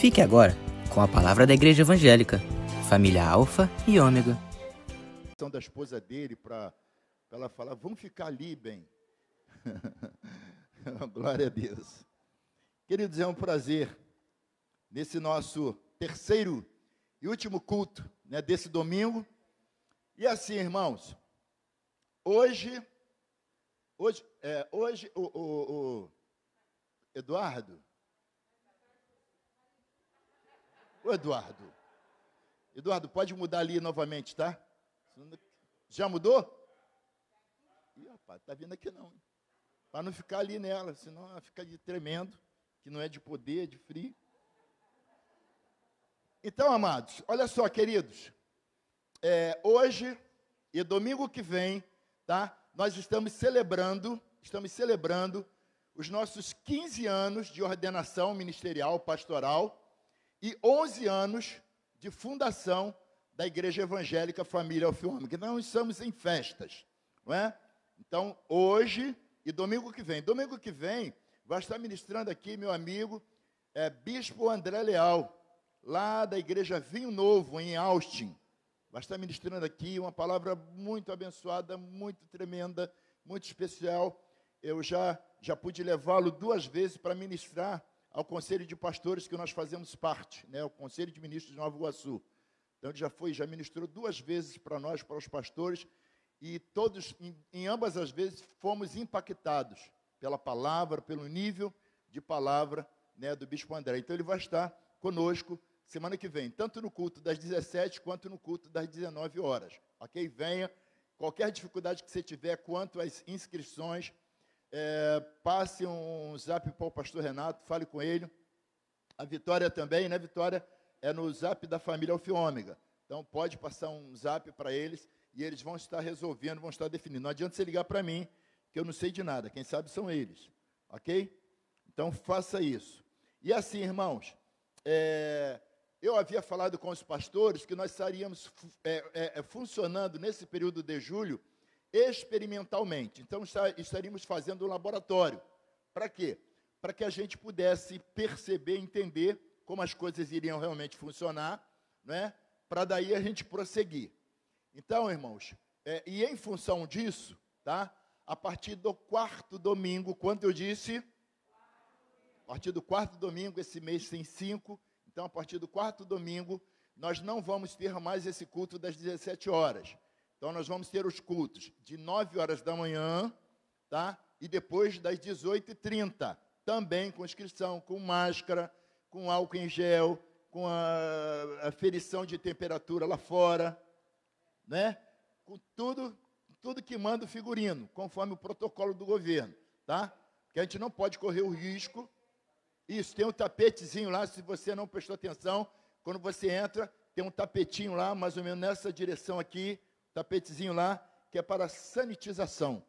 Fique agora com a palavra da Igreja Evangélica, família Alfa e Ômega. da esposa dele para ela falar, vamos ficar ali, bem. Glória a Deus. Queridos, é um prazer nesse nosso terceiro e último culto, né, desse domingo. E assim, irmãos, hoje, hoje, é, hoje o, o, o Eduardo, o Eduardo, Eduardo, pode mudar ali novamente, tá? Já mudou? Ih, rapaz, tá vindo aqui não. Para não ficar ali nela, senão ela fica tremendo, que não é de poder, de frio. Então, amados, olha só, queridos. É, hoje e domingo que vem, tá? Nós estamos celebrando, estamos celebrando os nossos 15 anos de ordenação ministerial, pastoral e 11 anos de fundação da Igreja Evangélica Família Alfiômica. Não estamos em festas, não é? Então, hoje e domingo que vem. Domingo que vem vai estar ministrando aqui meu amigo é, Bispo André Leal, lá da Igreja Vinho Novo, em Austin. Vai estar ministrando aqui uma palavra muito abençoada, muito tremenda, muito especial. Eu já, já pude levá-lo duas vezes para ministrar ao Conselho de Pastores que nós fazemos parte, né, o Conselho de Ministros de Nova Iguaçu. Então, ele já foi, já ministrou duas vezes para nós, para os pastores, e todos, em, em ambas as vezes, fomos impactados pela palavra, pelo nível de palavra né, do Bispo André. Então, ele vai estar conosco semana que vem, tanto no culto das 17 quanto no culto das 19 horas. Ok? Venha. Qualquer dificuldade que você tiver quanto às inscrições, é, passe um zap para o pastor Renato, fale com ele. A Vitória também, né, Vitória? É no zap da família Alfiômega. Então, pode passar um zap para eles e eles vão estar resolvendo, vão estar definindo. Não adianta você ligar para mim, que eu não sei de nada. Quem sabe são eles. Ok? Então, faça isso. E assim, irmãos, é, eu havia falado com os pastores que nós estaríamos é, é, é, funcionando nesse período de julho experimentalmente. Então, estaríamos fazendo um laboratório. Para quê? Para que a gente pudesse perceber, entender como as coisas iriam realmente funcionar, né? para daí a gente prosseguir. Então, irmãos, é, e em função disso, tá? a partir do quarto domingo, quando eu disse? A partir do quarto domingo, esse mês tem cinco, então, a partir do quarto domingo, nós não vamos ter mais esse culto das 17 horas. Então, nós vamos ter os cultos de 9 horas da manhã, tá? E depois das 18h30, também com inscrição, com máscara, com álcool em gel, com a, a ferição de temperatura lá fora, né? Com tudo, tudo que manda o figurino, conforme o protocolo do governo, tá? Que a gente não pode correr o risco isso, tem um tapetezinho lá, se você não prestou atenção, quando você entra, tem um tapetinho lá, mais ou menos nessa direção aqui, tapetezinho lá, que é para sanitização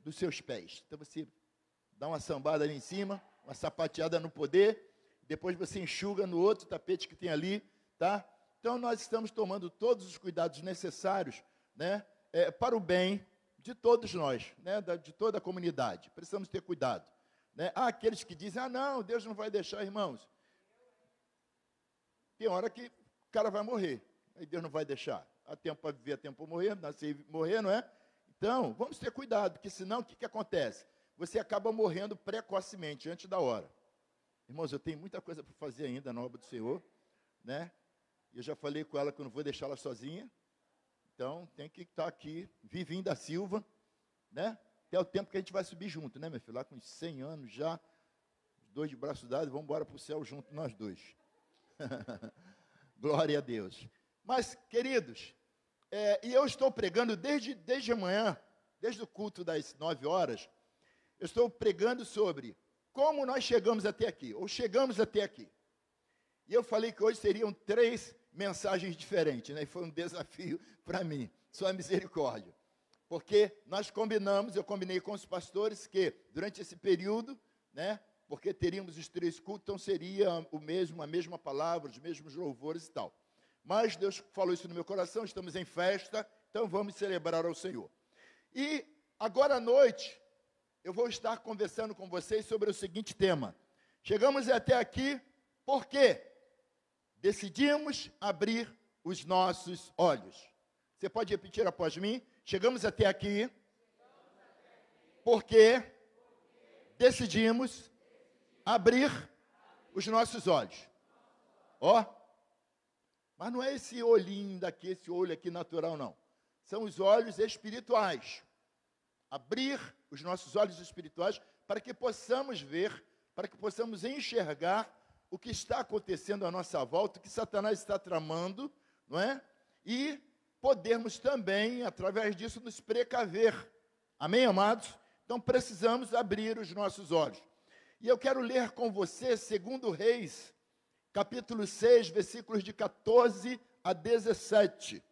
dos seus pés. Então você dá uma sambada ali em cima, uma sapateada no poder, depois você enxuga no outro tapete que tem ali, tá? Então nós estamos tomando todos os cuidados necessários, né, é, para o bem de todos nós, né, de toda a comunidade. Precisamos ter cuidado. Né? Há aqueles que dizem, ah, não, Deus não vai deixar, irmãos. Tem hora que o cara vai morrer, aí Deus não vai deixar. Há tempo para viver, há tempo para morrer, nascer e morrer, não é? Então, vamos ter cuidado, porque senão o que, que acontece? Você acaba morrendo precocemente, antes da hora. Irmãos, eu tenho muita coisa para fazer ainda na obra do Senhor, né? Eu já falei com ela que eu não vou deixá-la sozinha. Então, tem que estar aqui, Vivinho da Silva, né? Até o tempo que a gente vai subir junto, né, meu filho? Lá com uns 100 anos já, os dois de braço dado, vamos embora para o céu junto nós dois. Glória a Deus. Mas, queridos, é, e eu estou pregando desde, desde amanhã, desde o culto das 9 horas, eu estou pregando sobre como nós chegamos até aqui, ou chegamos até aqui. E eu falei que hoje seriam três mensagens diferentes, né? E foi um desafio para mim. Sua misericórdia. Porque nós combinamos, eu combinei com os pastores que durante esse período, né, porque teríamos os três cultos, então seria o mesmo, a mesma palavra, os mesmos louvores e tal. Mas Deus falou isso no meu coração, estamos em festa, então vamos celebrar ao Senhor. E agora à noite, eu vou estar conversando com vocês sobre o seguinte tema. Chegamos até aqui, por quê? decidimos abrir os nossos olhos. Você pode repetir após mim? Chegamos até aqui porque decidimos abrir os nossos olhos. Ó, mas não é esse olhinho daqui, esse olho aqui natural, não. São os olhos espirituais. Abrir os nossos olhos espirituais para que possamos ver, para que possamos enxergar o que está acontecendo à nossa volta, o que Satanás está tramando, não é? E podermos também, através disso, nos precaver. Amém, amados? Então precisamos abrir os nossos olhos. E eu quero ler com você, segundo Reis, capítulo 6, versículos de 14 a 17.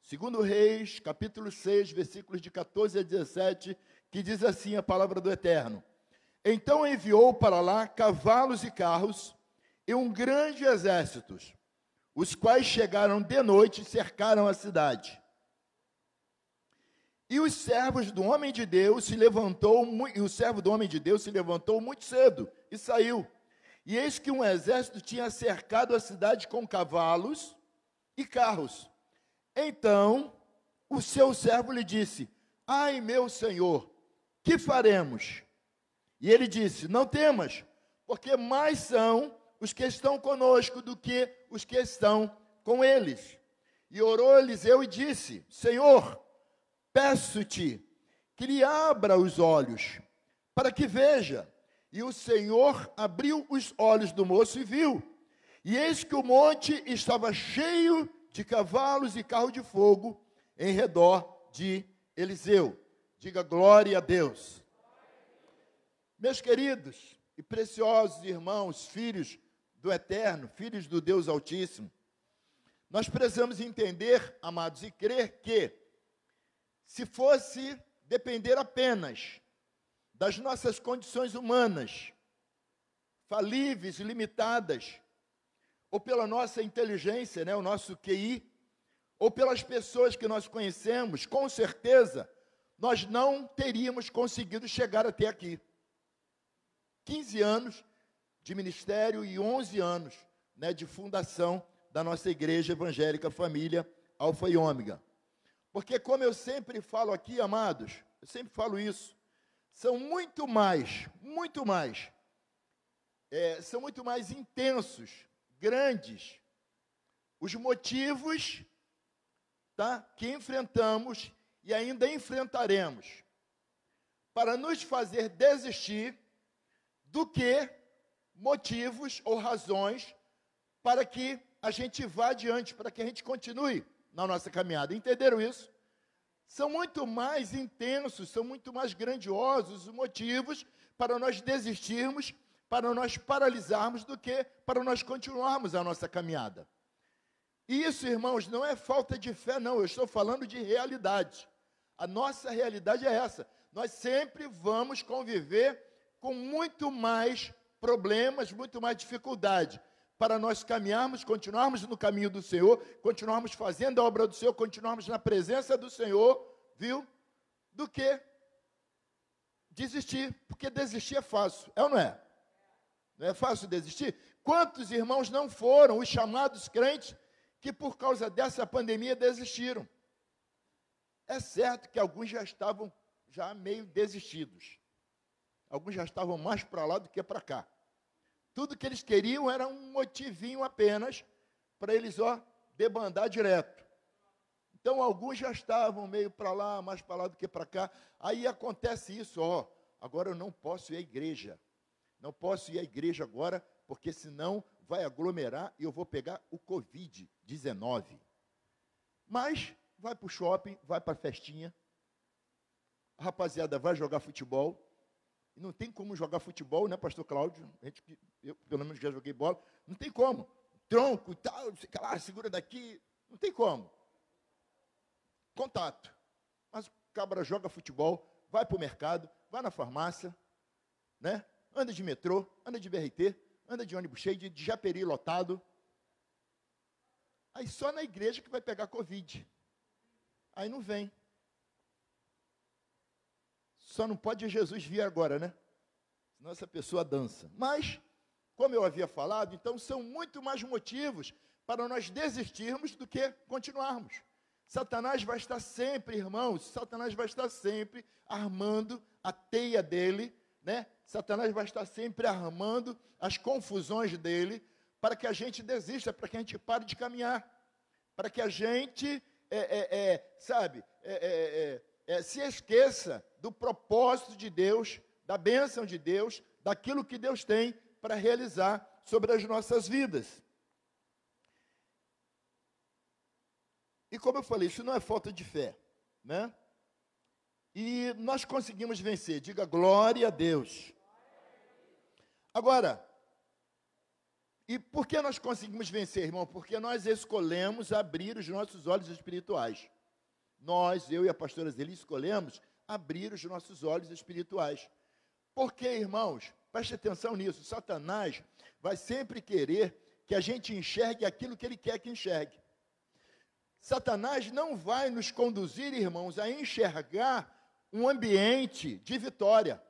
Segundo Reis, capítulo 6, versículos de 14 a 17, que diz assim a palavra do Eterno: Então enviou para lá cavalos e carros e um grande exército, os quais chegaram de noite e cercaram a cidade. E os servos do homem de Deus se levantou, e o servo do homem de Deus se levantou muito cedo e saiu. E eis que um exército tinha cercado a cidade com cavalos e carros. Então o seu servo lhe disse: Ai, meu senhor, que faremos? E ele disse: Não temas, porque mais são os que estão conosco do que os que estão com eles. E orou Eliseu e disse: Senhor, peço-te que lhe abra os olhos, para que veja. E o Senhor abriu os olhos do moço e viu. E eis que o monte estava cheio de cavalos e carro de fogo em redor de Eliseu. Diga glória a Deus. Meus queridos e preciosos irmãos, filhos do Eterno, filhos do Deus Altíssimo, nós precisamos entender, amados, e crer que, se fosse depender apenas das nossas condições humanas, falíveis limitadas, ou pela nossa inteligência, né, o nosso QI, ou pelas pessoas que nós conhecemos, com certeza, nós não teríamos conseguido chegar até aqui. 15 anos de ministério e 11 anos né, de fundação da nossa igreja evangélica família Alfa e Ômega. Porque, como eu sempre falo aqui, amados, eu sempre falo isso, são muito mais, muito mais, é, são muito mais intensos, grandes, os motivos tá, que enfrentamos e ainda enfrentaremos para nos fazer desistir do que motivos ou razões para que a gente vá adiante, para que a gente continue na nossa caminhada. Entenderam isso? São muito mais intensos, são muito mais grandiosos os motivos para nós desistirmos, para nós paralisarmos, do que para nós continuarmos a nossa caminhada. E isso, irmãos, não é falta de fé, não, eu estou falando de realidade. A nossa realidade é essa. Nós sempre vamos conviver com muito mais problemas, muito mais dificuldade para nós caminharmos, continuarmos no caminho do Senhor, continuarmos fazendo a obra do Senhor, continuarmos na presença do Senhor, viu? Do que desistir, porque desistir é fácil, é ou não é? Não é fácil desistir? Quantos irmãos não foram os chamados crentes que por causa dessa pandemia desistiram? É certo que alguns já estavam já meio desistidos. Alguns já estavam mais para lá do que para cá. Tudo que eles queriam era um motivinho apenas para eles, ó, debandar direto. Então, alguns já estavam meio para lá, mais para lá do que para cá. Aí acontece isso, ó. Agora eu não posso ir à igreja. Não posso ir à igreja agora, porque senão vai aglomerar e eu vou pegar o Covid-19. Mas vai para o shopping, vai para a festinha, a rapaziada vai jogar futebol, não tem como jogar futebol, né, pastor Cláudio? A gente, eu, pelo menos, já joguei bola. Não tem como. Tronco e tal, fica lá, segura daqui. Não tem como. Contato. Mas o cabra joga futebol, vai para o mercado, vai na farmácia, né? anda de metrô, anda de BRT, anda de ônibus cheio, de, de japeri lotado. Aí só na igreja que vai pegar Covid. Aí não vem. Só não pode Jesus vir agora, né? Senão essa pessoa dança. Mas como eu havia falado, então são muito mais motivos para nós desistirmos do que continuarmos. Satanás vai estar sempre, irmãos, Satanás vai estar sempre armando a teia dele, né? Satanás vai estar sempre armando as confusões dele para que a gente desista, para que a gente pare de caminhar, para que a gente, é, é, é, sabe, é, se esqueça do propósito de Deus, da bênção de Deus, daquilo que Deus tem para realizar sobre as nossas vidas. E como eu falei, isso não é falta de fé, né? E nós conseguimos vencer. Diga glória a Deus. Agora, e por que nós conseguimos vencer, irmão? Porque nós escolhemos abrir os nossos olhos espirituais. Nós, eu e a pastora Zeli, escolhemos abrir os nossos olhos espirituais. Porque, irmãos, preste atenção nisso, Satanás vai sempre querer que a gente enxergue aquilo que ele quer que enxergue. Satanás não vai nos conduzir, irmãos, a enxergar um ambiente de vitória,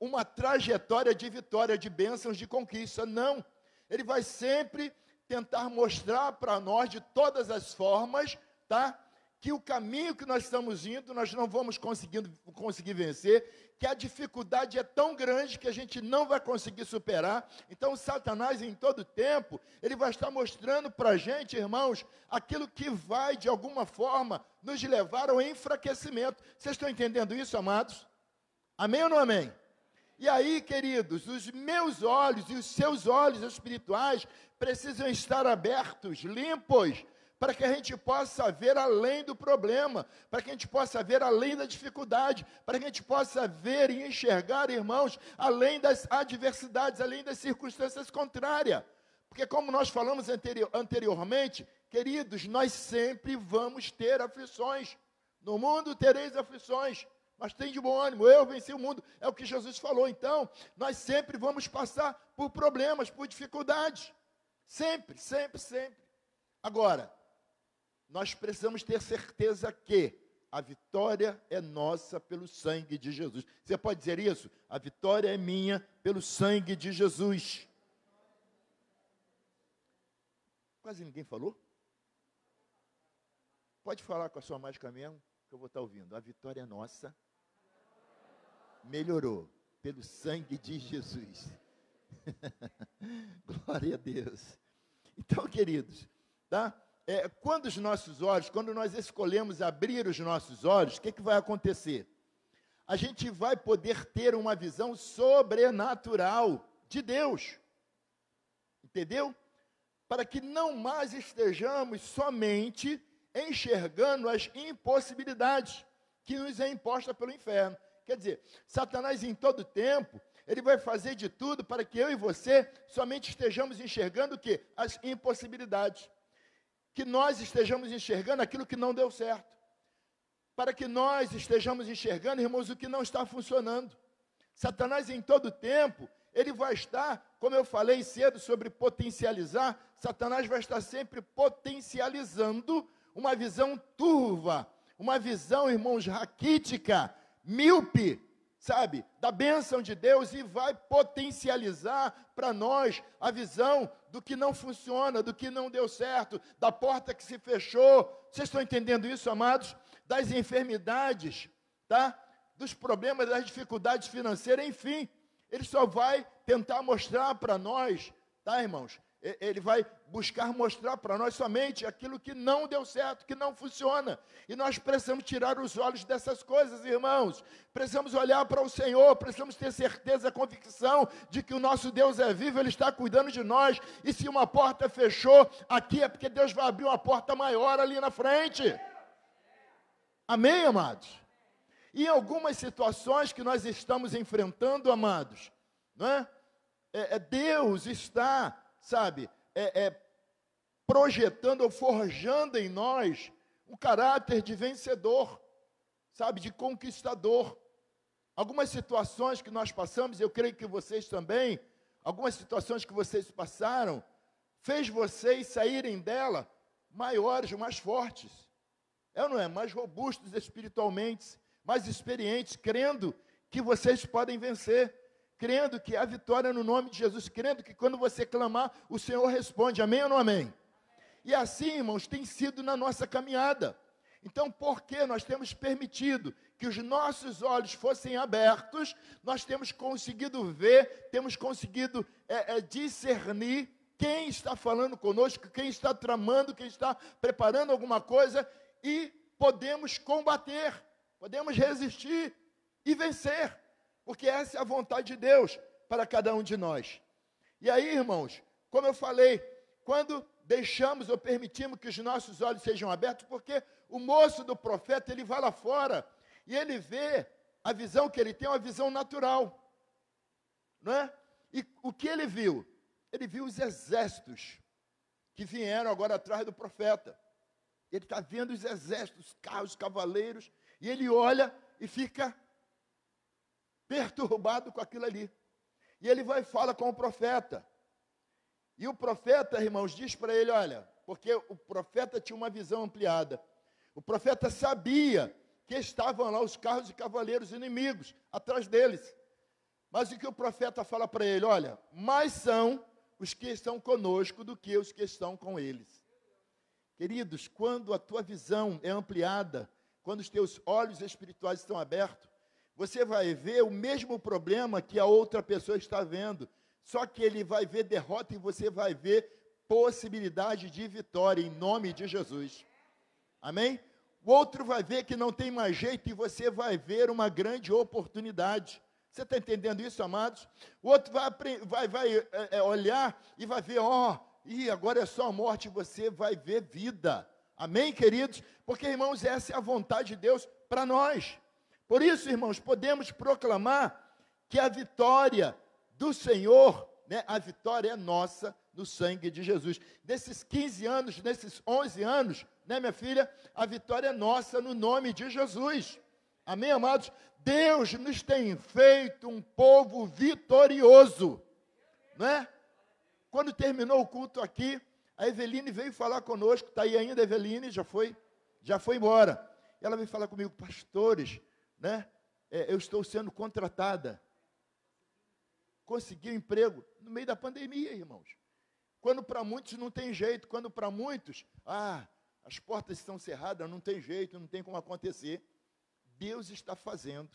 uma trajetória de vitória, de bênçãos, de conquista. Não. Ele vai sempre tentar mostrar para nós de todas as formas, tá? Que o caminho que nós estamos indo, nós não vamos conseguindo, conseguir vencer, que a dificuldade é tão grande que a gente não vai conseguir superar. Então, Satanás, em todo tempo, ele vai estar mostrando para a gente, irmãos, aquilo que vai, de alguma forma, nos levar ao enfraquecimento. Vocês estão entendendo isso, amados? Amém ou não amém? E aí, queridos, os meus olhos e os seus olhos espirituais precisam estar abertos, limpos, para que a gente possa ver além do problema, para que a gente possa ver além da dificuldade, para que a gente possa ver e enxergar, irmãos, além das adversidades, além das circunstâncias contrárias. Porque, como nós falamos anterior, anteriormente, queridos, nós sempre vamos ter aflições. No mundo tereis aflições, mas tem de bom ânimo, eu venci o mundo, é o que Jesus falou. Então, nós sempre vamos passar por problemas, por dificuldades. Sempre, sempre, sempre. Agora, nós precisamos ter certeza que a vitória é nossa pelo sangue de Jesus. Você pode dizer isso? A vitória é minha pelo sangue de Jesus. Quase ninguém falou? Pode falar com a sua mágica mesmo, que eu vou estar ouvindo. A vitória é nossa. Melhorou pelo sangue de Jesus. Glória a Deus. Então, queridos, tá? É, quando os nossos olhos, quando nós escolhemos abrir os nossos olhos, o que, que vai acontecer? A gente vai poder ter uma visão sobrenatural de Deus. Entendeu? Para que não mais estejamos somente enxergando as impossibilidades que nos é imposta pelo inferno. Quer dizer, Satanás em todo tempo, ele vai fazer de tudo para que eu e você somente estejamos enxergando o que? As impossibilidades que nós estejamos enxergando aquilo que não deu certo. Para que nós estejamos enxergando, irmãos, o que não está funcionando. Satanás, em todo tempo, ele vai estar, como eu falei cedo sobre potencializar, Satanás vai estar sempre potencializando uma visão turva, uma visão, irmãos, raquítica, míope, sabe, da bênção de Deus e vai potencializar para nós a visão do que não funciona, do que não deu certo, da porta que se fechou. Vocês estão entendendo isso, amados? Das enfermidades, tá? Dos problemas, das dificuldades financeiras, enfim. Ele só vai tentar mostrar para nós, tá, irmãos? Ele vai buscar mostrar para nós somente aquilo que não deu certo, que não funciona. E nós precisamos tirar os olhos dessas coisas, irmãos. Precisamos olhar para o Senhor, precisamos ter certeza, convicção de que o nosso Deus é vivo, Ele está cuidando de nós. E se uma porta fechou aqui, é porque Deus vai abrir uma porta maior ali na frente. Amém, amados? E em algumas situações que nós estamos enfrentando, amados, não é? é, é Deus está sabe, é, é, projetando ou forjando em nós um caráter de vencedor, sabe, de conquistador. Algumas situações que nós passamos, eu creio que vocês também, algumas situações que vocês passaram, fez vocês saírem dela maiores, mais fortes. É ou não é? Mais robustos espiritualmente, mais experientes, crendo que vocês podem vencer crendo que a vitória no nome de Jesus, crendo que quando você clamar, o Senhor responde. Amém ou não amém? E assim, irmãos, tem sido na nossa caminhada. Então, porque nós temos permitido que os nossos olhos fossem abertos, nós temos conseguido ver, temos conseguido é, é, discernir quem está falando conosco, quem está tramando, quem está preparando alguma coisa e podemos combater, podemos resistir e vencer, porque essa é a vontade de Deus para cada um de nós. E aí, irmãos, como eu falei, quando deixamos ou permitimos que os nossos olhos sejam abertos, porque o moço do profeta, ele vai lá fora e ele vê a visão que ele tem, uma visão natural. Não é? E o que ele viu? Ele viu os exércitos que vieram agora atrás do profeta. Ele está vendo os exércitos, os carros, os cavaleiros, e ele olha e fica perturbado com aquilo ali. E ele vai e fala com o profeta. E o profeta, irmãos, diz para ele: olha, porque o profeta tinha uma visão ampliada. O profeta sabia que estavam lá os carros e cavaleiros inimigos atrás deles. Mas o que o profeta fala para ele? Olha, mais são os que estão conosco do que os que estão com eles. Queridos, quando a tua visão é ampliada, quando os teus olhos espirituais estão abertos, você vai ver o mesmo problema que a outra pessoa está vendo, só que ele vai ver derrota e você vai ver possibilidade de vitória em nome de Jesus. Amém? O outro vai ver que não tem mais jeito e você vai ver uma grande oportunidade. Você está entendendo isso, amados? O outro vai, vai, vai é, é, olhar e vai ver, ó, oh, e agora é só a morte, você vai ver vida. Amém, queridos? Porque, irmãos, essa é a vontade de Deus para nós. Por isso, irmãos, podemos proclamar que a vitória do Senhor, né, a vitória é nossa no sangue de Jesus. Nesses 15 anos, nesses 11 anos, né, minha filha? A vitória é nossa no nome de Jesus. Amém, amados? Deus nos tem feito um povo vitorioso, não é? Quando terminou o culto aqui, a Eveline veio falar conosco, está aí ainda, Eveline, já foi, já foi embora. Ela veio falar comigo, pastores, né? É, eu estou sendo contratada. Consegui um emprego no meio da pandemia, irmãos. Quando para muitos não tem jeito, quando para muitos, ah, as portas estão cerradas, não tem jeito, não tem como acontecer. Deus está fazendo.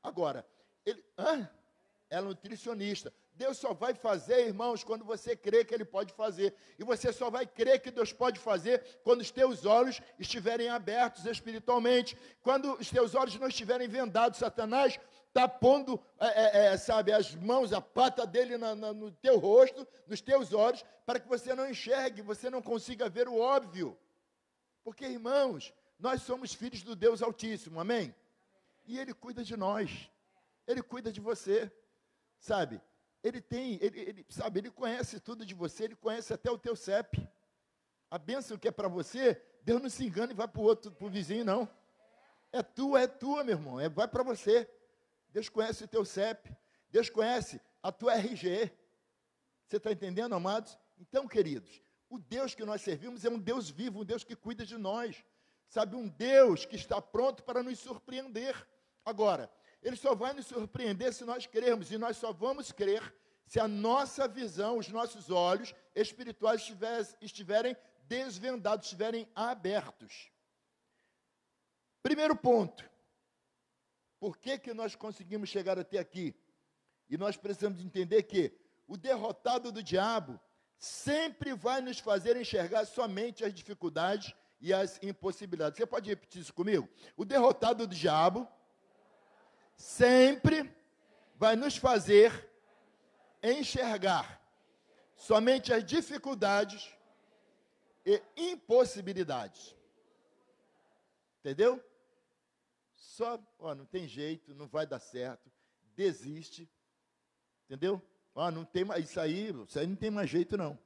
Agora, ele, ah, é nutricionista. Deus só vai fazer, irmãos, quando você crê que Ele pode fazer. E você só vai crer que Deus pode fazer quando os teus olhos estiverem abertos espiritualmente. Quando os teus olhos não estiverem vendados, Satanás está pondo, é, é, é, sabe, as mãos, a pata dele na, na, no teu rosto, nos teus olhos, para que você não enxergue, você não consiga ver o óbvio. Porque, irmãos, nós somos filhos do Deus Altíssimo, amém? E Ele cuida de nós, Ele cuida de você, sabe? Ele tem, ele, ele, sabe, Ele conhece tudo de você, Ele conhece até o teu CEP. A bênção que é para você, Deus não se engana e vai para o outro, para o vizinho, não. É tua, é tua, meu irmão, é, vai para você. Deus conhece o teu CEP, Deus conhece a tua RG. Você está entendendo, amados? Então, queridos, o Deus que nós servimos é um Deus vivo, um Deus que cuida de nós. Sabe, um Deus que está pronto para nos surpreender. Agora, ele só vai nos surpreender se nós crermos, e nós só vamos crer se a nossa visão, os nossos olhos espirituais estiverem desvendados, estiverem abertos. Primeiro ponto. Por que, que nós conseguimos chegar até aqui? E nós precisamos entender que o derrotado do diabo sempre vai nos fazer enxergar somente as dificuldades e as impossibilidades. Você pode repetir isso comigo? O derrotado do diabo sempre vai nos fazer enxergar somente as dificuldades e impossibilidades. Entendeu? Só, ó, não tem jeito, não vai dar certo, desiste. Entendeu? Ah, não tem mais, isso aí, isso aí não tem mais jeito não.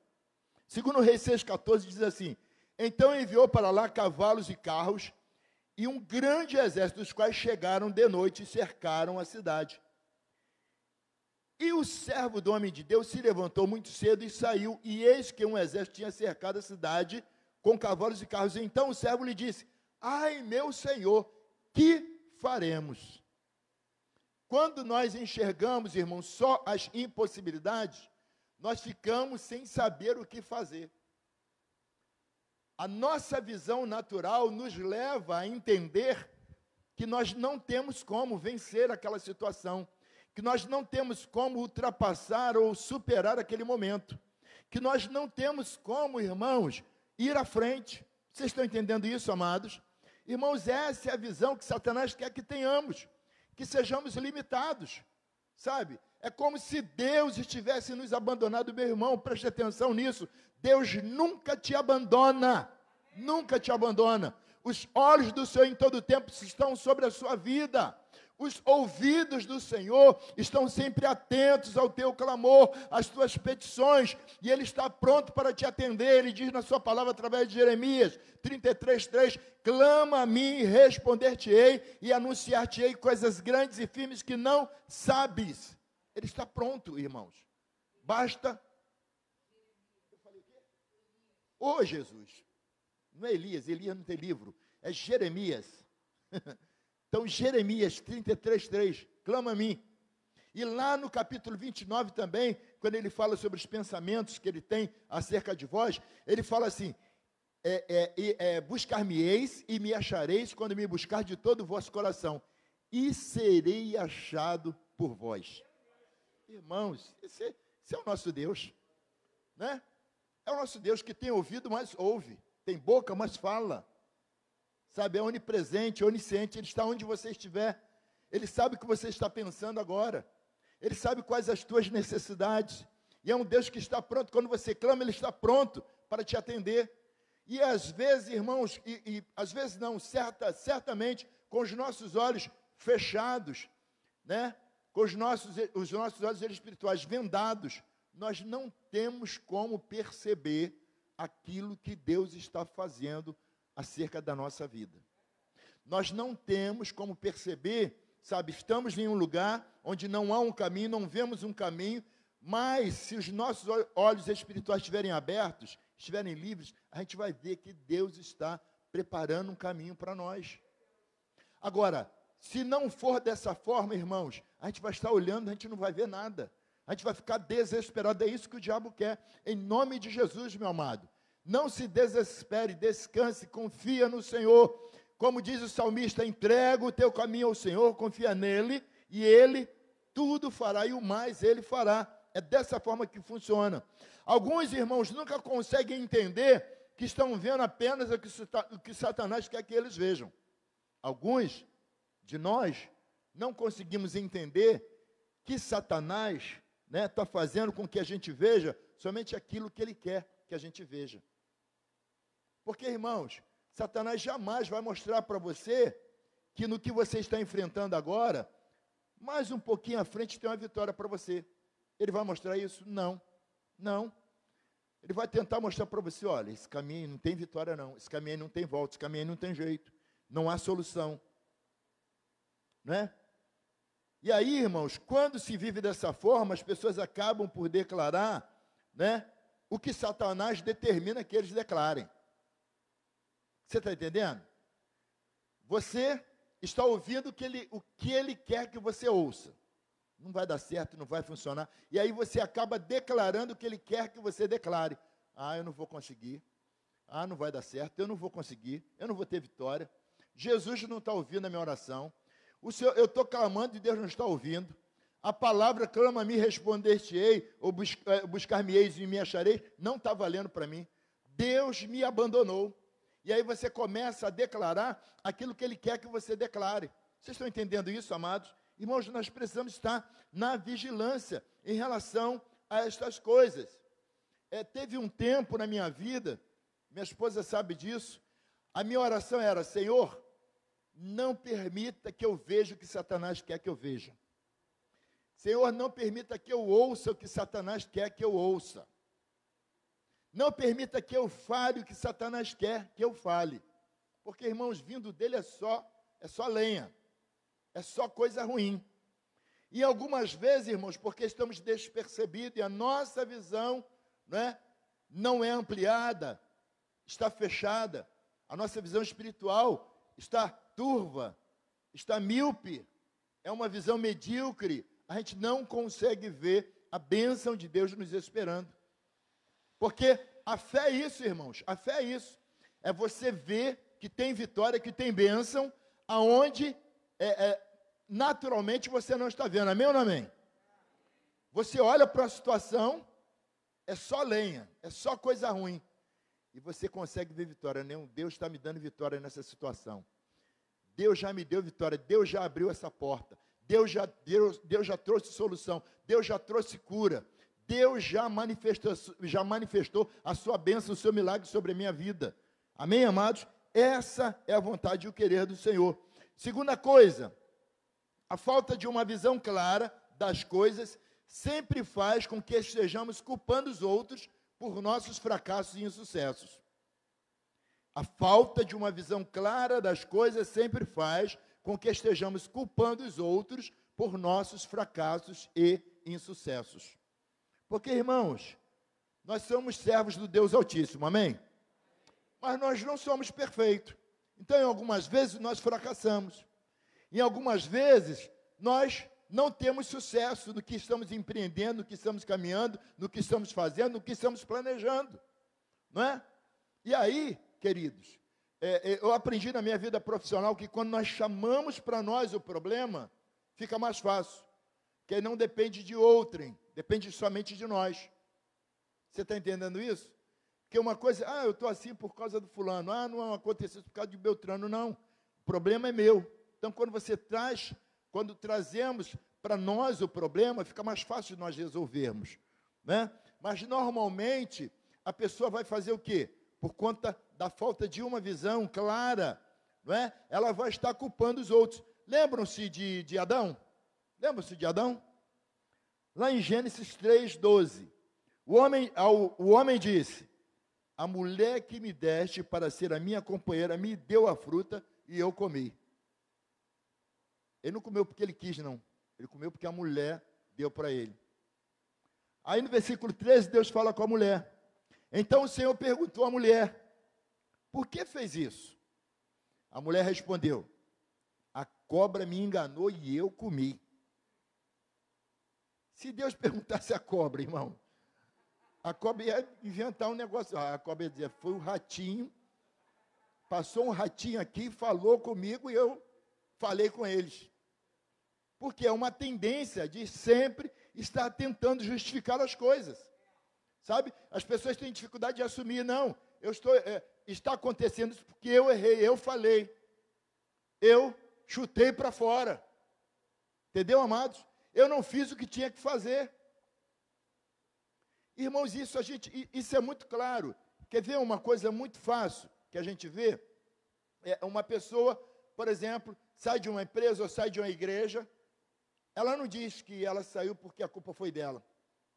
Segundo o rei 6,14 diz assim, então enviou para lá cavalos e carros, e um grande exército, dos quais chegaram de noite e cercaram a cidade. E o servo do homem de Deus se levantou muito cedo e saiu, e eis que um exército tinha cercado a cidade com cavalos e carros. Então o servo lhe disse: Ai, meu senhor, que faremos? quando nós enxergamos, irmãos, só as impossibilidades, nós ficamos sem saber o que fazer. A nossa visão natural nos leva a entender que nós não temos como vencer aquela situação, que nós não temos como ultrapassar ou superar aquele momento, que nós não temos como, irmãos, ir à frente. Vocês estão entendendo isso, amados? Irmãos, essa é a visão que Satanás quer que tenhamos, que sejamos limitados, sabe? É como se Deus estivesse nos abandonado, meu irmão, preste atenção nisso. Deus nunca te abandona, nunca te abandona. Os olhos do Senhor em todo tempo estão sobre a sua vida. Os ouvidos do Senhor estão sempre atentos ao teu clamor, às tuas petições, e Ele está pronto para te atender. Ele diz na sua palavra através de Jeremias 33, 3: Clama a mim e responder-te-ei, e anunciar-te-ei coisas grandes e firmes que não sabes. Ele está pronto, irmãos. Basta. Ô oh, Jesus, não é Elias, Elias não tem livro, é Jeremias. Então, Jeremias 33, 3, clama a mim. E lá no capítulo 29 também, quando ele fala sobre os pensamentos que ele tem acerca de vós, ele fala assim: é, é, é, buscar-me-eis e me achareis quando me buscar de todo o vosso coração, e serei achado por vós. Irmãos, esse, esse é o nosso Deus, né? É o nosso Deus que tem ouvido, mas ouve, tem boca, mas fala sabe, é onipresente, onisciente, Ele está onde você estiver. Ele sabe o que você está pensando agora. Ele sabe quais as tuas necessidades. E é um Deus que está pronto. Quando você clama, Ele está pronto para te atender. E às vezes, irmãos, e, e às vezes não, certa, certamente, com os nossos olhos fechados, né? com os nossos, os nossos olhos espirituais vendados, nós não temos como perceber aquilo que Deus está fazendo acerca da nossa vida. Nós não temos como perceber, sabe, estamos em um lugar onde não há um caminho, não vemos um caminho, mas se os nossos olhos espirituais estiverem abertos, estiverem livres, a gente vai ver que Deus está preparando um caminho para nós. Agora, se não for dessa forma, irmãos, a gente vai estar olhando, a gente não vai ver nada. A gente vai ficar desesperado. É isso que o diabo quer. Em nome de Jesus, meu amado. Não se desespere, descanse, confia no Senhor. Como diz o salmista, entrega o teu caminho ao Senhor, confia nele, e ele tudo fará, e o mais ele fará. É dessa forma que funciona. Alguns irmãos nunca conseguem entender que estão vendo apenas o que Satanás quer que eles vejam. Alguns de nós não conseguimos entender que Satanás está né, tá fazendo com que a gente veja somente aquilo que ele quer que a gente veja. Porque, irmãos, Satanás jamais vai mostrar para você que no que você está enfrentando agora, mais um pouquinho à frente tem uma vitória para você. Ele vai mostrar isso? Não. Não. Ele vai tentar mostrar para você, olha, esse caminho não tem vitória não, esse caminho não tem volta, esse caminho não tem jeito, não há solução. Né? E aí, irmãos, quando se vive dessa forma, as pessoas acabam por declarar, né, o que Satanás determina que eles declarem. Você está entendendo? Você está ouvindo o que, ele, o que ele quer que você ouça. Não vai dar certo, não vai funcionar. E aí você acaba declarando o que ele quer que você declare. Ah, eu não vou conseguir. Ah, não vai dar certo, eu não vou conseguir, eu não vou ter vitória. Jesus não está ouvindo a minha oração. O Senhor, eu estou clamando e Deus não está ouvindo. A palavra clama-me, responder-te-ei, ou eh, buscar-me-eis e me acharei, não está valendo para mim. Deus me abandonou. E aí você começa a declarar aquilo que ele quer que você declare. Vocês estão entendendo isso, amados? Irmãos, nós precisamos estar na vigilância em relação a estas coisas. É, teve um tempo na minha vida, minha esposa sabe disso, a minha oração era: Senhor, não permita que eu veja o que Satanás quer que eu veja. Senhor, não permita que eu ouça o que Satanás quer que eu ouça. Não permita que eu fale o que Satanás quer que eu fale. Porque, irmãos, vindo dele é só, é só lenha. É só coisa ruim. E algumas vezes, irmãos, porque estamos despercebidos e a nossa visão né, não é ampliada, está fechada, a nossa visão espiritual está turva, está míope, é uma visão medíocre, a gente não consegue ver a bênção de Deus nos esperando. Porque a fé é isso, irmãos. A fé é isso. É você ver que tem vitória, que tem bênção, aonde é, é, naturalmente você não está vendo. Amém ou não amém? Você olha para a situação, é só lenha, é só coisa ruim. E você consegue ver vitória. Nenhum Deus está me dando vitória nessa situação. Deus já me deu vitória, Deus já abriu essa porta. Deus já, Deus, Deus já trouxe solução, Deus já trouxe cura. Deus já manifestou, já manifestou a sua bênção, o seu milagre sobre a minha vida. Amém, amados? Essa é a vontade e o querer do Senhor. Segunda coisa, a falta de uma visão clara das coisas sempre faz com que estejamos culpando os outros por nossos fracassos e insucessos. A falta de uma visão clara das coisas sempre faz com que estejamos culpando os outros por nossos fracassos e insucessos. Porque, irmãos, nós somos servos do Deus Altíssimo, amém? Mas nós não somos perfeitos. Então, em algumas vezes, nós fracassamos. Em algumas vezes, nós não temos sucesso no que estamos empreendendo, no que estamos caminhando, no que estamos fazendo, no que estamos planejando. Não é? E aí, queridos, é, é, eu aprendi na minha vida profissional que quando nós chamamos para nós o problema, fica mais fácil. Que não depende de outrem, depende somente de nós. Você está entendendo isso? Porque uma coisa, ah, eu estou assim por causa do fulano, ah, não aconteceu por causa de Beltrano, não. O problema é meu. Então, quando você traz, quando trazemos para nós o problema, fica mais fácil nós resolvermos. Né? Mas normalmente a pessoa vai fazer o quê? Por conta da falta de uma visão clara, não é? ela vai estar culpando os outros. Lembram-se de, de Adão? Lembram-se de Adão? Lá em Gênesis 3, 12. O homem, o homem disse: A mulher que me deste para ser a minha companheira me deu a fruta e eu comi. Ele não comeu porque ele quis, não. Ele comeu porque a mulher deu para ele. Aí no versículo 13, Deus fala com a mulher. Então o Senhor perguntou à mulher: por que fez isso? A mulher respondeu: A cobra me enganou e eu comi. Se Deus perguntasse a cobra, irmão, a cobra ia inventar um negócio. A cobra ia dizer: Foi o ratinho, passou um ratinho aqui, falou comigo e eu falei com eles. Porque é uma tendência de sempre estar tentando justificar as coisas. Sabe? As pessoas têm dificuldade de assumir, não. Eu estou, é, está acontecendo isso porque eu errei, eu falei. Eu chutei para fora. Entendeu, amados? Eu não fiz o que tinha que fazer. Irmãos, isso a gente, isso é muito claro. Quer ver uma coisa muito fácil que a gente vê? É uma pessoa, por exemplo, sai de uma empresa ou sai de uma igreja, ela não diz que ela saiu porque a culpa foi dela,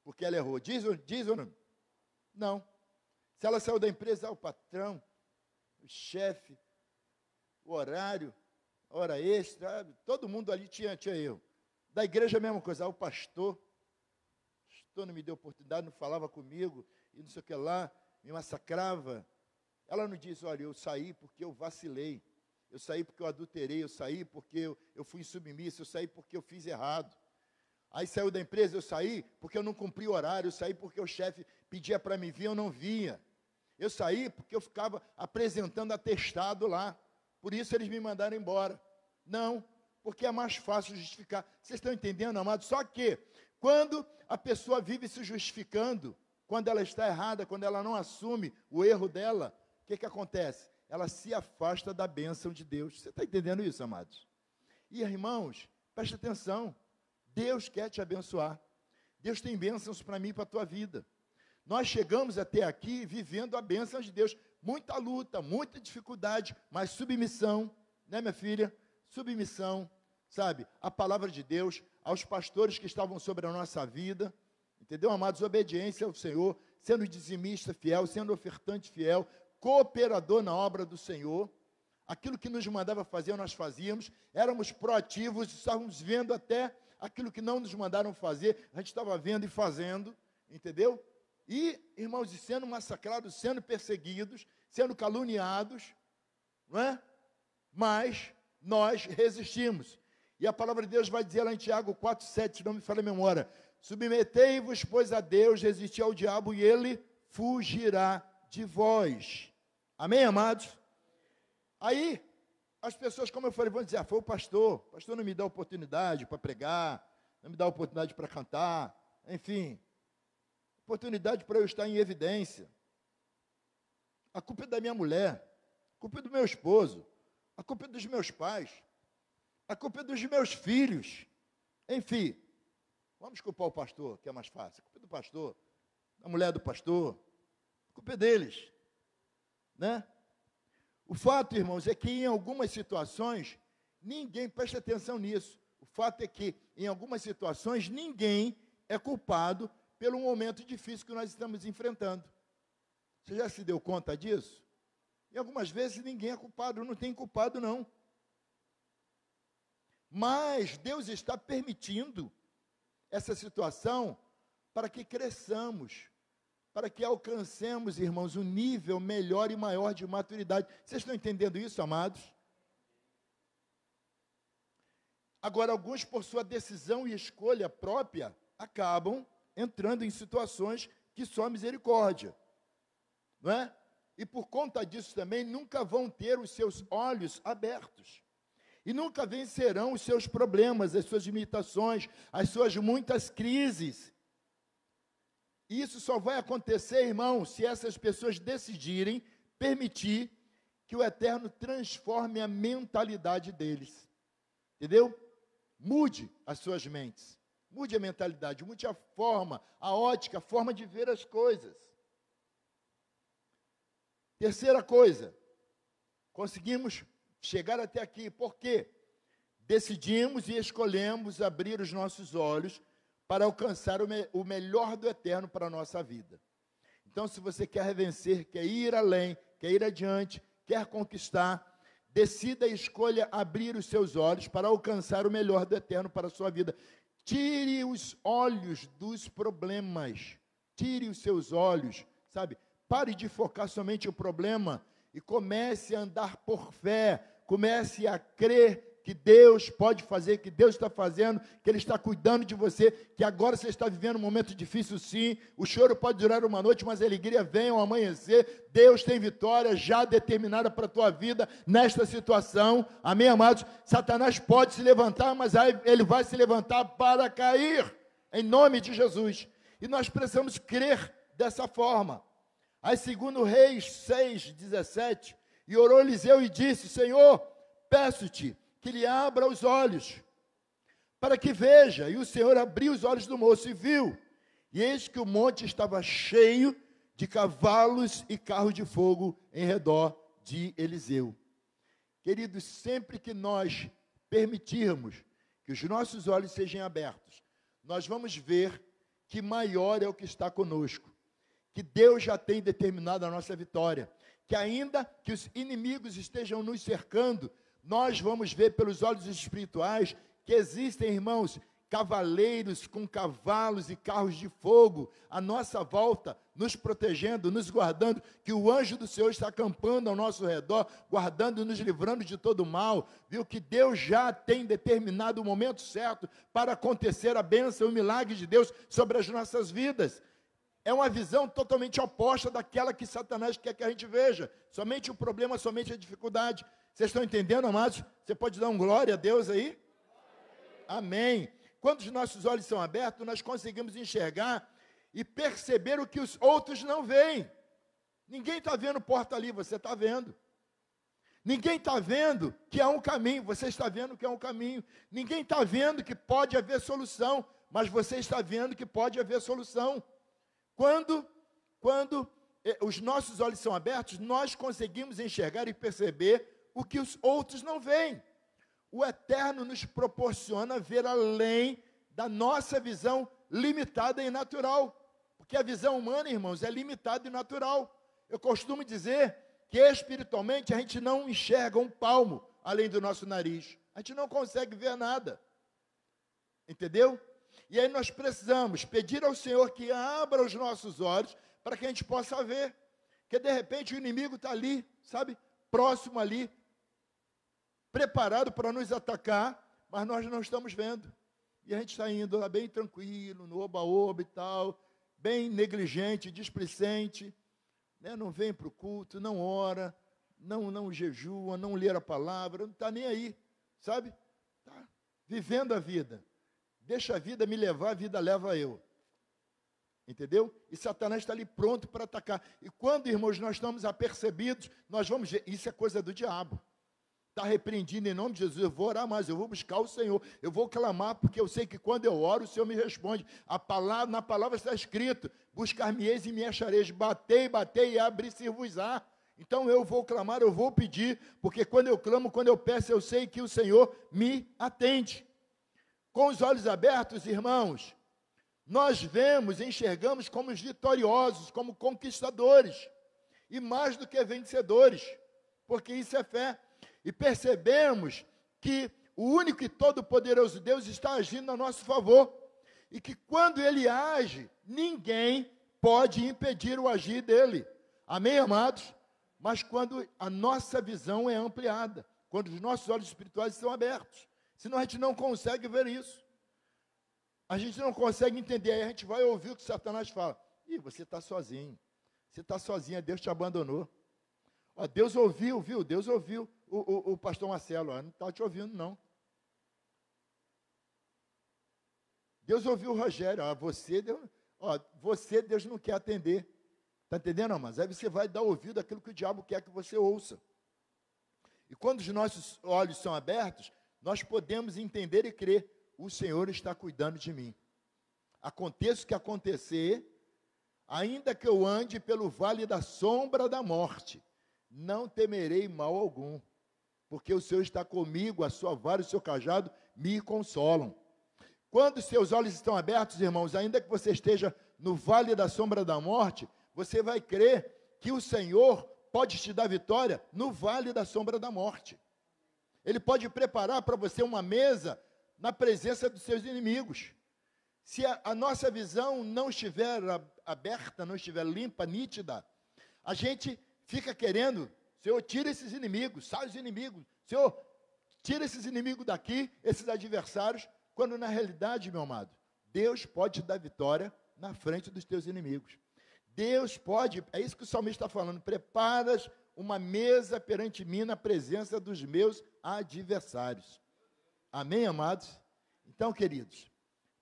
porque ela errou. Diz, diz ou não? Não. Se ela saiu da empresa, ah, o patrão, o chefe, o horário, hora extra, todo mundo ali tinha, tinha eu. Da igreja a mesma coisa, ah, o pastor, o pastor não me deu oportunidade, não falava comigo, e não sei o que lá, me massacrava. Ela não diz, olha, eu saí porque eu vacilei, eu saí porque eu adulterei, eu saí porque eu, eu fui insubmisso, eu saí porque eu fiz errado. Aí saiu da empresa, eu saí porque eu não cumpri o horário, eu saí porque o chefe pedia para me vir, eu não via. Eu saí porque eu ficava apresentando atestado lá. Por isso eles me mandaram embora. Não, porque é mais fácil justificar. Vocês estão entendendo, amados? Só que quando a pessoa vive se justificando, quando ela está errada, quando ela não assume o erro dela, o que, que acontece? Ela se afasta da bênção de Deus. Você está entendendo isso, amados? E irmãos, preste atenção. Deus quer te abençoar. Deus tem bênçãos para mim e para a tua vida. Nós chegamos até aqui vivendo a bênção de Deus. Muita luta, muita dificuldade, mas submissão, né, minha filha? Submissão, sabe? A palavra de Deus, aos pastores que estavam sobre a nossa vida, entendeu, amados? Obediência ao Senhor, sendo dizimista fiel, sendo ofertante fiel, cooperador na obra do Senhor. Aquilo que nos mandava fazer, nós fazíamos, éramos proativos, estávamos vendo até aquilo que não nos mandaram fazer, a gente estava vendo e fazendo, entendeu? E, irmãos, e sendo massacrados, sendo perseguidos, sendo caluniados, não é? Mas nós resistimos. E a palavra de Deus vai dizer lá em Tiago 4,7, não me falha a memória. Submetei-vos, pois, a Deus, resistir ao diabo e ele fugirá de vós. Amém, amados? Aí, as pessoas, como eu falei, vão dizer: ah, foi o pastor, o pastor não me dá oportunidade para pregar, não me dá oportunidade para cantar, enfim, oportunidade para eu estar em evidência. A culpa é da minha mulher, a culpa é do meu esposo, a culpa é dos meus pais, a culpa é dos meus filhos. Enfim, vamos culpar o pastor, que é mais fácil. A culpa é do pastor, da mulher do pastor, a culpa é deles. Né? O fato, irmãos, é que em algumas situações, ninguém presta atenção nisso. O fato é que, em algumas situações, ninguém é culpado pelo momento difícil que nós estamos enfrentando. Você já se deu conta disso? E algumas vezes ninguém é culpado, não tem culpado, não. Mas Deus está permitindo essa situação para que cresçamos, para que alcancemos, irmãos, um nível melhor e maior de maturidade. Vocês estão entendendo isso, amados? Agora, alguns, por sua decisão e escolha própria, acabam entrando em situações que só misericórdia, não é? E por conta disso também nunca vão ter os seus olhos abertos e nunca vencerão os seus problemas, as suas limitações, as suas muitas crises. Isso só vai acontecer, irmão, se essas pessoas decidirem permitir que o Eterno transforme a mentalidade deles. Entendeu? Mude as suas mentes. Mude a mentalidade, mude a forma, a ótica, a forma de ver as coisas. Terceira coisa, conseguimos chegar até aqui, por quê? Decidimos e escolhemos abrir os nossos olhos para alcançar o, me o melhor do eterno para a nossa vida. Então, se você quer vencer, quer ir além, quer ir adiante, quer conquistar, decida e escolha abrir os seus olhos para alcançar o melhor do eterno para a sua vida. Tire os olhos dos problemas. Tire os seus olhos, sabe? Pare de focar somente o problema e comece a andar por fé, comece a crer que Deus pode fazer, que Deus está fazendo, que Ele está cuidando de você, que agora você está vivendo um momento difícil, sim. O choro pode durar uma noite, mas a alegria vem ao amanhecer. Deus tem vitória já determinada para a tua vida nesta situação. Amém, amados? Satanás pode se levantar, mas aí ele vai se levantar para cair, em nome de Jesus. E nós precisamos crer dessa forma. Aí, segundo Reis 6, 17, e orou Eliseu e disse: Senhor, peço-te que lhe abra os olhos, para que veja. E o Senhor abriu os olhos do moço e viu. E eis que o monte estava cheio de cavalos e carros de fogo em redor de Eliseu. Queridos, sempre que nós permitirmos que os nossos olhos sejam abertos, nós vamos ver que maior é o que está conosco, que Deus já tem determinado a nossa vitória, que ainda que os inimigos estejam nos cercando, nós vamos ver pelos olhos espirituais que existem, irmãos, cavaleiros com cavalos e carros de fogo à nossa volta, nos protegendo, nos guardando, que o anjo do Senhor está acampando ao nosso redor, guardando e nos livrando de todo mal, viu que Deus já tem determinado o momento certo para acontecer a bênção e o milagre de Deus sobre as nossas vidas. É uma visão totalmente oposta daquela que Satanás quer que a gente veja. Somente o problema, somente a dificuldade. Vocês estão entendendo, amados? Você pode dar um glória a Deus aí? Amém. Quando os nossos olhos são abertos, nós conseguimos enxergar e perceber o que os outros não veem. Ninguém está vendo porta ali, você está vendo. Ninguém está vendo que há um caminho, você está vendo que há um caminho. Ninguém está vendo que pode haver solução, mas você está vendo que pode haver solução. Quando, quando eh, os nossos olhos são abertos, nós conseguimos enxergar e perceber o que os outros não veem. O eterno nos proporciona ver além da nossa visão limitada e natural. Porque a visão humana, irmãos, é limitada e natural. Eu costumo dizer que espiritualmente a gente não enxerga um palmo além do nosso nariz. A gente não consegue ver nada. Entendeu? E aí nós precisamos pedir ao Senhor que abra os nossos olhos para que a gente possa ver. Que de repente o inimigo está ali, sabe? Próximo ali, preparado para nos atacar, mas nós não estamos vendo. E a gente está indo lá bem tranquilo, no oba-oba e tal, bem negligente, displicente, né? não vem para o culto, não ora, não, não jejua, não lê a palavra, não está nem aí, sabe? Está vivendo a vida. Deixa a vida me levar, a vida leva eu. Entendeu? E Satanás está ali pronto para atacar. E quando, irmãos, nós estamos apercebidos, nós vamos ver, isso é coisa do diabo. Está repreendido em nome de Jesus. Eu vou orar mais, eu vou buscar o Senhor, eu vou clamar, porque eu sei que quando eu oro, o Senhor me responde. A palavra, na palavra está escrito: buscar-me-eis e me achareis, batei, batei e abri-se-vos-á. Então eu vou clamar, eu vou pedir, porque quando eu clamo, quando eu peço, eu sei que o Senhor me atende. Com os olhos abertos, irmãos, nós vemos, enxergamos como vitoriosos, como conquistadores, e mais do que vencedores, porque isso é fé. E percebemos que o único e todo-poderoso Deus está agindo a nosso favor, e que quando ele age, ninguém pode impedir o agir dele. Amém, amados? Mas quando a nossa visão é ampliada, quando os nossos olhos espirituais estão abertos, senão a gente não consegue ver isso. A gente não consegue entender, aí a gente vai ouvir o que Satanás fala. Ih, você está sozinho. Você está sozinho, Deus te abandonou. Ó, Deus ouviu, viu? Deus ouviu o, o, o pastor Marcelo. Ó, não está te ouvindo, não. Deus ouviu o Rogério. Ó, você, Deus, ó, você, Deus não quer atender. Está entendendo, mas Aí você vai dar ouvido àquilo que o diabo quer que você ouça. E quando os nossos olhos são abertos, nós podemos entender e crer o Senhor está cuidando de mim. Aconteça o que acontecer, ainda que eu ande pelo vale da sombra da morte, não temerei mal algum, porque o Senhor está comigo, a sua vara e o seu cajado me consolam. Quando seus olhos estão abertos, irmãos, ainda que você esteja no vale da sombra da morte, você vai crer que o Senhor pode te dar vitória no vale da sombra da morte. Ele pode preparar para você uma mesa na presença dos seus inimigos. Se a, a nossa visão não estiver aberta, não estiver limpa, nítida, a gente fica querendo, Senhor, tira esses inimigos, sai os inimigos, Senhor, tira esses inimigos daqui, esses adversários, quando na realidade, meu amado, Deus pode te dar vitória na frente dos teus inimigos. Deus pode, é isso que o salmista está falando, preparas uma mesa perante mim na presença dos meus adversários. Amém, amados? Então, queridos,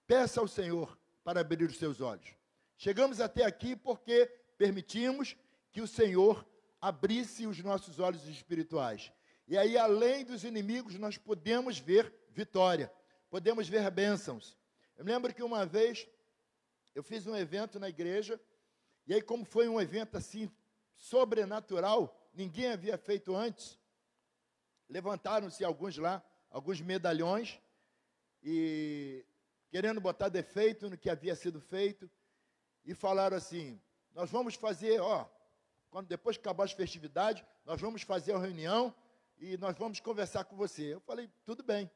peça ao Senhor para abrir os seus olhos. Chegamos até aqui porque permitimos que o Senhor abrisse os nossos olhos espirituais. E aí, além dos inimigos, nós podemos ver vitória, podemos ver bênçãos. Eu lembro que uma vez eu fiz um evento na igreja, e aí, como foi um evento assim sobrenatural, ninguém havia feito antes, levantaram-se alguns lá alguns medalhões e querendo botar defeito no que havia sido feito e falaram assim: nós vamos fazer, ó, quando depois que acabar as festividades, nós vamos fazer a reunião e nós vamos conversar com você. Eu falei, tudo bem.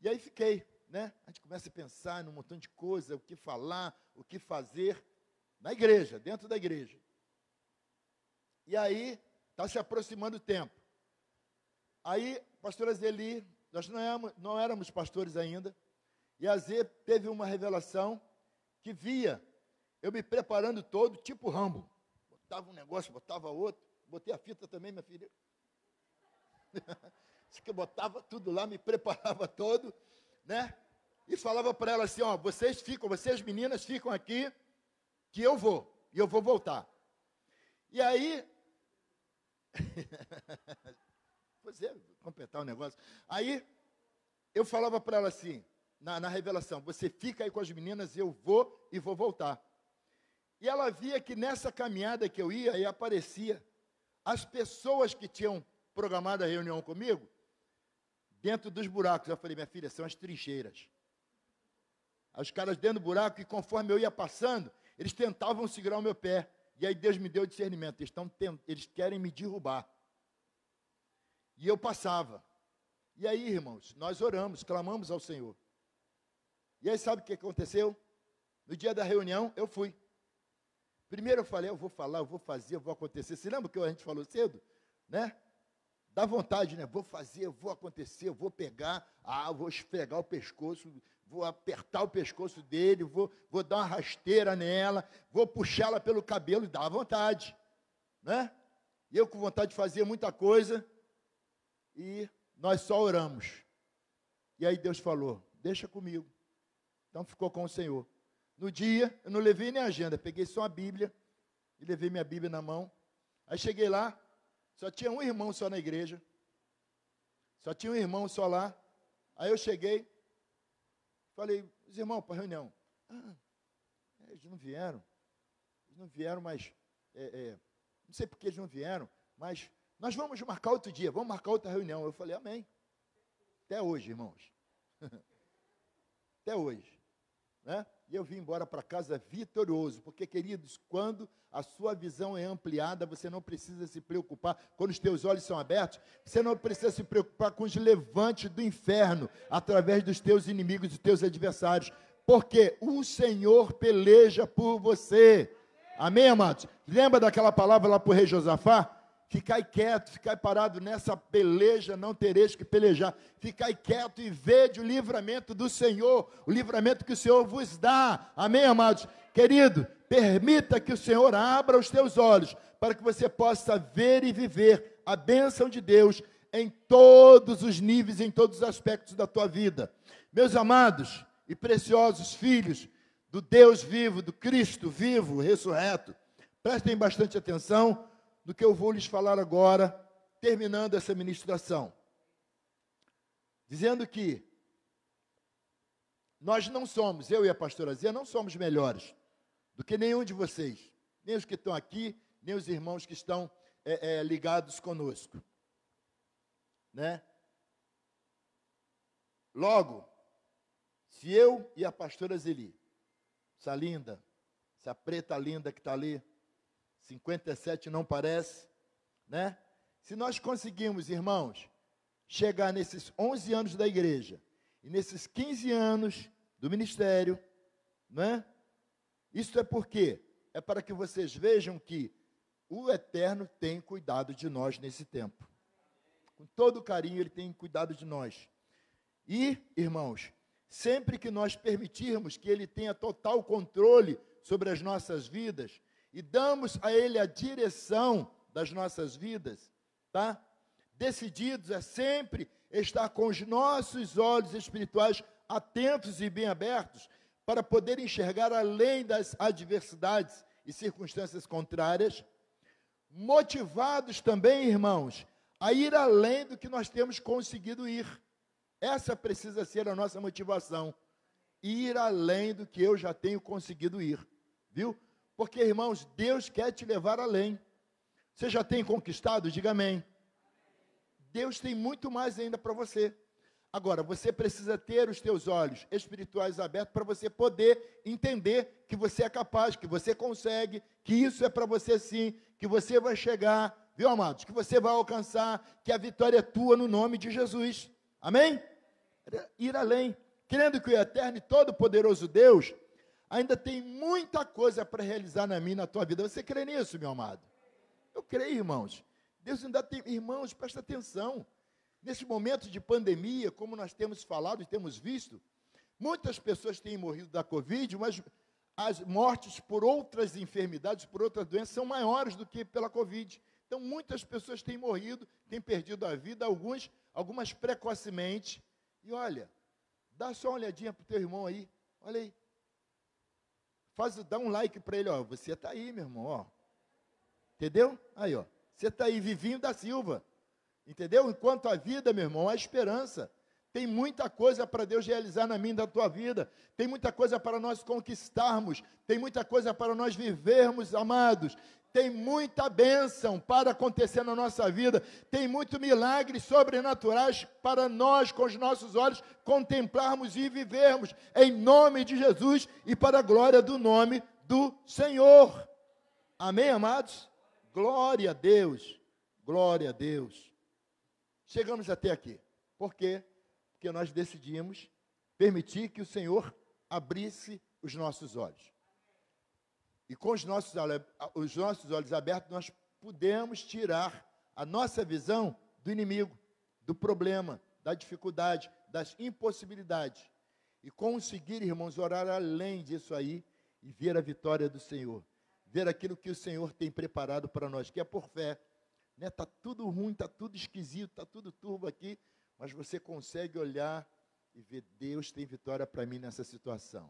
E aí fiquei, né? A gente começa a pensar num montão de coisa, o que falar, o que fazer na igreja, dentro da igreja. E aí está se aproximando o tempo. Aí, pastora Zeli, nós não éramos, não éramos pastores ainda, e a Zê teve uma revelação que via eu me preparando todo, tipo Rambo. Botava um negócio, botava outro, botei a fita também, minha filha. Diz que eu botava tudo lá, me preparava todo, né? E falava para ela assim, ó, vocês ficam, vocês meninas ficam aqui, que eu vou, e eu vou voltar. E aí, Pois é, completar o negócio. Aí eu falava para ela assim, na, na, revelação: você fica aí com as meninas, eu vou e vou voltar. E ela via que nessa caminhada que eu ia, aí aparecia as pessoas que tinham programado a reunião comigo dentro dos buracos. Eu falei, minha filha, são as trincheiras. Os caras dentro do buraco, e conforme eu ia passando, eles tentavam segurar o meu pé. E aí Deus me deu discernimento. Eles, estão, eles querem me derrubar. E eu passava. E aí, irmãos, nós oramos, clamamos ao Senhor. E aí, sabe o que aconteceu? No dia da reunião, eu fui. Primeiro eu falei, eu vou falar, eu vou fazer, eu vou acontecer. Você lembra que a gente falou cedo? Né? dá vontade, né? Vou fazer, vou acontecer, vou pegar, ah, vou esfregar o pescoço, vou apertar o pescoço dele, vou, vou dar uma rasteira nela, vou puxá-la pelo cabelo, dá vontade, né? Eu com vontade de fazer muita coisa, e nós só oramos. E aí Deus falou: Deixa comigo. Então ficou com o Senhor. No dia, eu não levei nem agenda, peguei só a Bíblia e levei minha Bíblia na mão. Aí cheguei lá, só tinha um irmão só na igreja. Só tinha um irmão só lá. Aí eu cheguei, falei, os irmãos para reunião. Ah, eles não vieram. Eles não vieram, mas. É, é, não sei porque eles não vieram, mas nós vamos marcar outro dia, vamos marcar outra reunião. Eu falei, amém. Até hoje, irmãos. Até hoje. Né? E eu vim embora para casa vitorioso, porque, queridos, quando a sua visão é ampliada, você não precisa se preocupar, quando os teus olhos são abertos, você não precisa se preocupar com os levantes do inferno, através dos teus inimigos dos teus adversários, porque o Senhor peleja por você. Amém, amados? Lembra daquela palavra lá para o rei Josafá? Ficai quieto, ficai parado nessa peleja, não tereis que pelejar. Ficai quieto e vede o livramento do Senhor, o livramento que o Senhor vos dá. Amém, amados? Querido, permita que o Senhor abra os teus olhos para que você possa ver e viver a bênção de Deus em todos os níveis, em todos os aspectos da tua vida. Meus amados e preciosos filhos do Deus vivo, do Cristo vivo, ressurreto, prestem bastante atenção do que eu vou lhes falar agora, terminando essa ministração. Dizendo que nós não somos, eu e a pastora Zia, não somos melhores do que nenhum de vocês, nem os que estão aqui, nem os irmãos que estão é, é, ligados conosco. Né? Logo, se eu e a pastora Zeli, essa linda, essa preta linda que está ali, 57 não parece, né? Se nós conseguimos, irmãos, chegar nesses 11 anos da igreja e nesses 15 anos do ministério, né? Isso é porque é para que vocês vejam que o Eterno tem cuidado de nós nesse tempo. Com todo carinho, Ele tem cuidado de nós. E, irmãos, sempre que nós permitirmos que Ele tenha total controle sobre as nossas vidas, e damos a Ele a direção das nossas vidas, tá? Decididos a sempre estar com os nossos olhos espirituais atentos e bem abertos para poder enxergar além das adversidades e circunstâncias contrárias, motivados também, irmãos, a ir além do que nós temos conseguido ir. Essa precisa ser a nossa motivação. Ir além do que eu já tenho conseguido ir. Viu? Porque, irmãos, Deus quer te levar além. Você já tem conquistado? Diga amém. Deus tem muito mais ainda para você. Agora, você precisa ter os teus olhos espirituais abertos para você poder entender que você é capaz, que você consegue, que isso é para você sim, que você vai chegar, viu, amados? Que você vai alcançar, que a vitória é tua no nome de Jesus. Amém? Ir além, crendo que o eterno e todo-poderoso Deus ainda tem muita coisa para realizar na minha, na tua vida. Você crê nisso, meu amado? Eu creio, irmãos. Deus ainda tem, irmãos, presta atenção. Nesse momento de pandemia, como nós temos falado e temos visto, muitas pessoas têm morrido da Covid, mas as mortes por outras enfermidades, por outras doenças, são maiores do que pela Covid. Então, muitas pessoas têm morrido, têm perdido a vida, alguns, algumas precocemente. E olha, dá só uma olhadinha para o teu irmão aí. Olha aí, Faz, dá um like para ele, ó. Você está aí, meu irmão, ó. Entendeu? Aí, ó. Você está aí, Vivinho da Silva. Entendeu? Enquanto a vida, meu irmão, há esperança. Tem muita coisa para Deus realizar na minha da tua vida. Tem muita coisa para nós conquistarmos. Tem muita coisa para nós vivermos, amados tem muita bênção para acontecer na nossa vida, tem muito milagres sobrenaturais para nós, com os nossos olhos, contemplarmos e vivermos, em nome de Jesus e para a glória do nome do Senhor. Amém, amados? Glória a Deus, glória a Deus. Chegamos até aqui, por quê? Porque nós decidimos permitir que o Senhor abrisse os nossos olhos. E com os nossos, os nossos olhos abertos, nós podemos tirar a nossa visão do inimigo, do problema, da dificuldade, das impossibilidades. E conseguir, irmãos, orar além disso aí e ver a vitória do Senhor. Ver aquilo que o Senhor tem preparado para nós, que é por fé. Está né? Tá tudo ruim, está tudo esquisito, está tudo turbo aqui, mas você consegue olhar e ver, Deus tem vitória para mim nessa situação.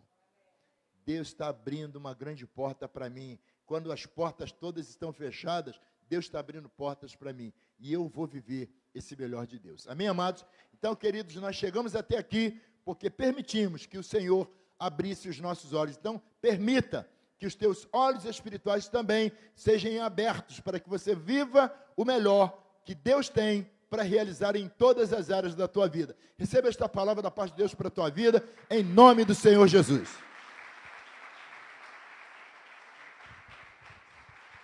Deus está abrindo uma grande porta para mim. Quando as portas todas estão fechadas, Deus está abrindo portas para mim. E eu vou viver esse melhor de Deus. Amém, amados? Então, queridos, nós chegamos até aqui porque permitimos que o Senhor abrisse os nossos olhos. Então, permita que os teus olhos espirituais também sejam abertos para que você viva o melhor que Deus tem para realizar em todas as áreas da tua vida. Receba esta palavra da parte de Deus para a tua vida, em nome do Senhor Jesus.